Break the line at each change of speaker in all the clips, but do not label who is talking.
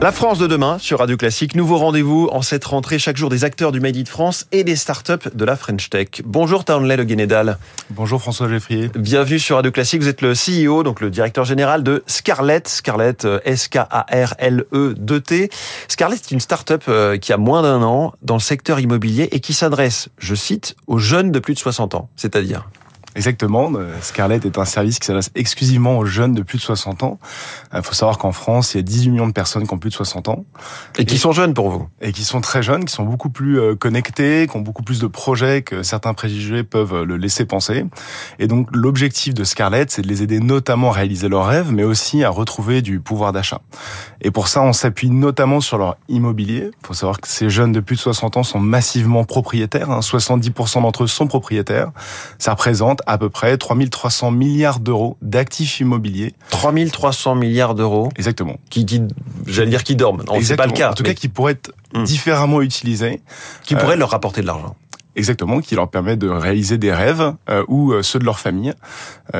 La France de demain sur Radio Classique. Nouveau rendez-vous en cette rentrée chaque jour des acteurs du Made in France et des startups de la French Tech. Bonjour Townley Le Guénédal.
Bonjour François Geffrier.
Bienvenue sur Radio Classique. Vous êtes le CEO, donc le directeur général de Scarlett. Scarlett, euh, S-K-A-R-L-E-2-T. Scarlett est une startup euh, qui a moins d'un an dans le secteur immobilier et qui s'adresse, je cite, aux jeunes de plus de 60 ans. C'est-à-dire
Exactement. Euh, Scarlett est un service qui s'adresse exclusivement aux jeunes de plus de 60 ans. Il faut savoir qu'en France, il y a 18 millions de personnes qui ont plus de 60 ans.
Et qui sont jeunes pour vous
Et qui sont très jeunes, qui sont beaucoup plus euh, connectés, qui ont beaucoup plus de projets que certains préjugés peuvent euh, le laisser penser. Et donc, l'objectif de Scarlett, c'est de les aider notamment à réaliser leurs rêves, mais aussi à retrouver du pouvoir d'achat. Et pour ça, on s'appuie notamment sur leur immobilier. Il faut savoir que ces jeunes de plus de 60 ans sont massivement propriétaires. 70% hein. d'entre eux sont propriétaires. Ça représente à peu près 3300 milliards d'euros d'actifs immobiliers.
3300 milliards d'euros
Exactement.
Qui, qui j'allais dire qui dorment. Non, c'est pas le cas.
En tout cas, qui pourraient être hmm. différemment utilisés.
Qui pourraient euh, leur rapporter de l'argent.
Exactement, qui leur permet de réaliser des rêves euh, ou euh, ceux de leur famille,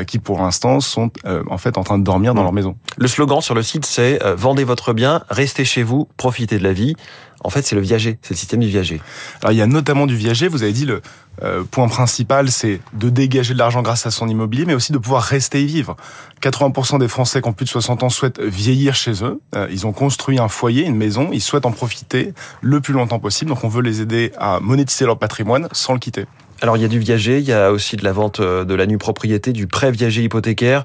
qui pour l'instant sont en fait en train de dormir dans hmm. leur maison.
Le slogan sur le site, c'est vendez votre bien, restez chez vous, profitez de la vie. En fait, c'est le viager, c'est le système du viager.
Alors, il y a notamment du viager. Vous avez dit le euh, point principal, c'est de dégager de l'argent grâce à son immobilier, mais aussi de pouvoir rester y vivre. 80% des Français qui ont plus de 60 ans souhaitent vieillir chez eux. Euh, ils ont construit un foyer, une maison. Ils souhaitent en profiter le plus longtemps possible. Donc, on veut les aider à monétiser leur patrimoine sans le quitter.
Alors, il y a du viager, il y a aussi de la vente euh, de la nue propriété, du prêt viager hypothécaire.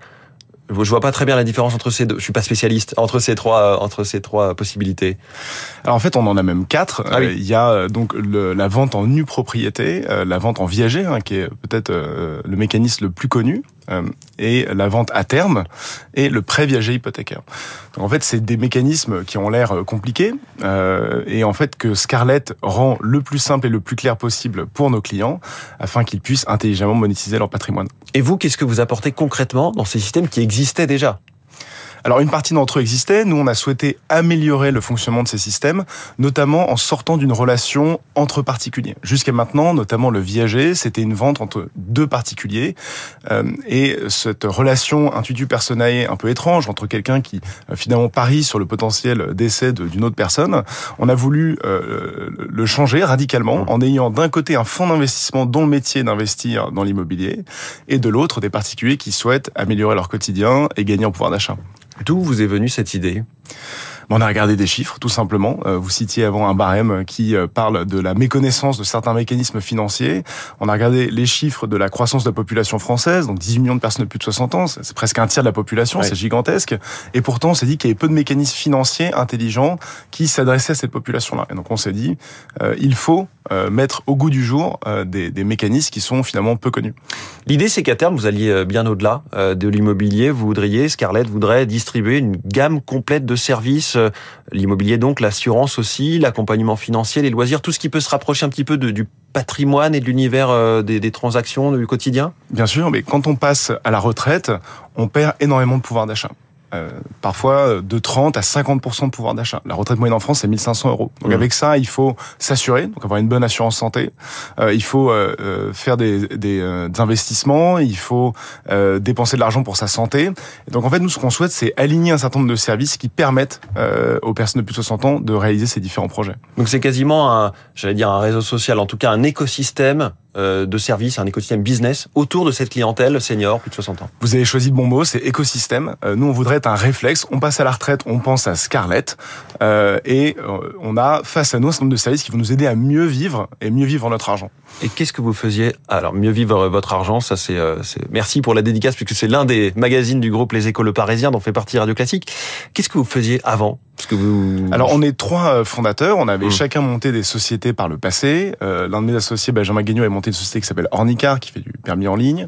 Je vois pas très bien la différence entre ces deux. Je suis pas spécialiste entre ces trois entre ces trois possibilités.
Alors en fait, on en a même quatre. Ah euh, il y a euh, donc le, la vente en nue propriété, euh, la vente en viager, hein, qui est peut-être le mécanisme le plus connu. Euh, et la vente à terme et le prêt viager hypothécaire. Donc en fait, c'est des mécanismes qui ont l'air euh, compliqués euh, et en fait que Scarlett rend le plus simple et le plus clair possible pour nos clients afin qu'ils puissent intelligemment monétiser leur patrimoine.
Et vous, qu'est-ce que vous apportez concrètement dans ces systèmes qui existaient déjà?
Alors une partie d'entre eux existait, nous on a souhaité améliorer le fonctionnement de ces systèmes, notamment en sortant d'une relation entre particuliers. Jusqu'à maintenant, notamment le viager, c'était une vente entre deux particuliers, euh, et cette relation intuitu personae un peu étrange entre quelqu'un qui euh, finalement parie sur le potentiel décès d'une autre personne, on a voulu euh, le changer radicalement en ayant d'un côté un fonds d'investissement dont le métier d'investir dans l'immobilier, et de l'autre des particuliers qui souhaitent améliorer leur quotidien et gagner en pouvoir d'achat.
D'où vous est venue cette idée?
On a regardé des chiffres, tout simplement. Euh, vous citiez avant un barème qui euh, parle de la méconnaissance de certains mécanismes financiers. On a regardé les chiffres de la croissance de la population française, donc 18 millions de personnes de plus de 60 ans, c'est presque un tiers de la population, c'est gigantesque. Et pourtant, on s'est dit qu'il y avait peu de mécanismes financiers intelligents qui s'adressaient à cette population-là. Et donc on s'est dit, euh, il faut mettre au goût du jour des, des, mécanismes qui sont finalement peu connus.
L'idée, c'est qu'à terme, vous alliez bien au-delà de l'immobilier. Vous voudriez, Scarlett voudrait distribuer une gamme complète de services euh, l'immobilier donc, l'assurance aussi, l'accompagnement financier, les loisirs, tout ce qui peut se rapprocher un petit peu du patrimoine et de l'univers euh, des, transactions du quotidien?
Bien sûr, mais quand on passe à la retraite, on perd énormément de pouvoir d'achat. Euh, parfois euh, de 30 à 50% de pouvoir d'achat. La retraite moyenne en France, c'est 1500 euros. Donc mmh. avec ça, il faut s'assurer, donc avoir une bonne assurance santé. Euh, il faut euh, faire des, des, des, investissements, il faut dépenser de l'argent pour sa santé. Et donc en fait, nous, ce qu'on souhaite, c'est aligner un certain nombre de services qui permettent aux personnes de plus de 60 ans de réaliser ces différents projets.
Donc c'est quasiment, un, j'allais dire, un réseau social, en tout cas un écosystème euh, de services, un écosystème business autour de cette clientèle senior, plus de 60 ans.
Vous avez choisi le bon mot, c'est écosystème. Euh, nous, on voudrait être un réflexe. On passe à la retraite, on pense à Scarlett, euh, et on a face à nous un certain nombre de services qui vont nous aider à mieux vivre et mieux vivre notre argent.
Et qu'est-ce que vous faisiez? Alors, mieux vivre votre argent, ça c'est... merci pour la dédicace, puisque c'est l'un des magazines du groupe Les Échos Le Parisien, dont fait partie Radio Classique. Qu'est-ce que vous faisiez avant? Que vous...
Alors on est trois euh, fondateurs, on avait mmh. chacun monté des sociétés par le passé. Euh, L'un de mes associés, Benjamin Guignot, avait monté une société qui s'appelle Ornicar, qui fait du permis en ligne.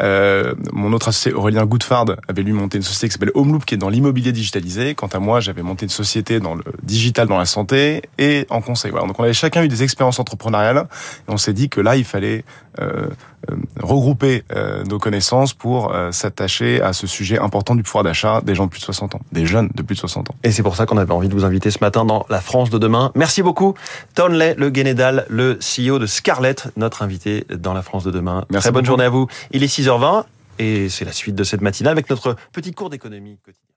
Euh, mon autre associé, Aurélien Goudfard, avait lui monté une société qui s'appelle Homeloop, qui est dans l'immobilier digitalisé. Quant à moi, j'avais monté une société dans le digital, dans la santé et en conseil. Voilà. Donc on avait chacun eu des expériences entrepreneuriales et on s'est dit que là, il fallait euh, euh regrouper euh, nos connaissances pour s'attacher à ce sujet important du pouvoir d'achat des gens de plus de 60 ans, des jeunes de plus de 60 ans.
Et c'est pour ça qu'on avait envie de vous inviter ce matin dans la France de demain. Merci beaucoup, Tonley Le Guénédal, le CEO de Scarlett, notre invité dans la France de demain. Merci Très bonne journée à vous. Il est 6h20 et c'est la suite de cette matinale avec notre petit cours d'économie quotidienne.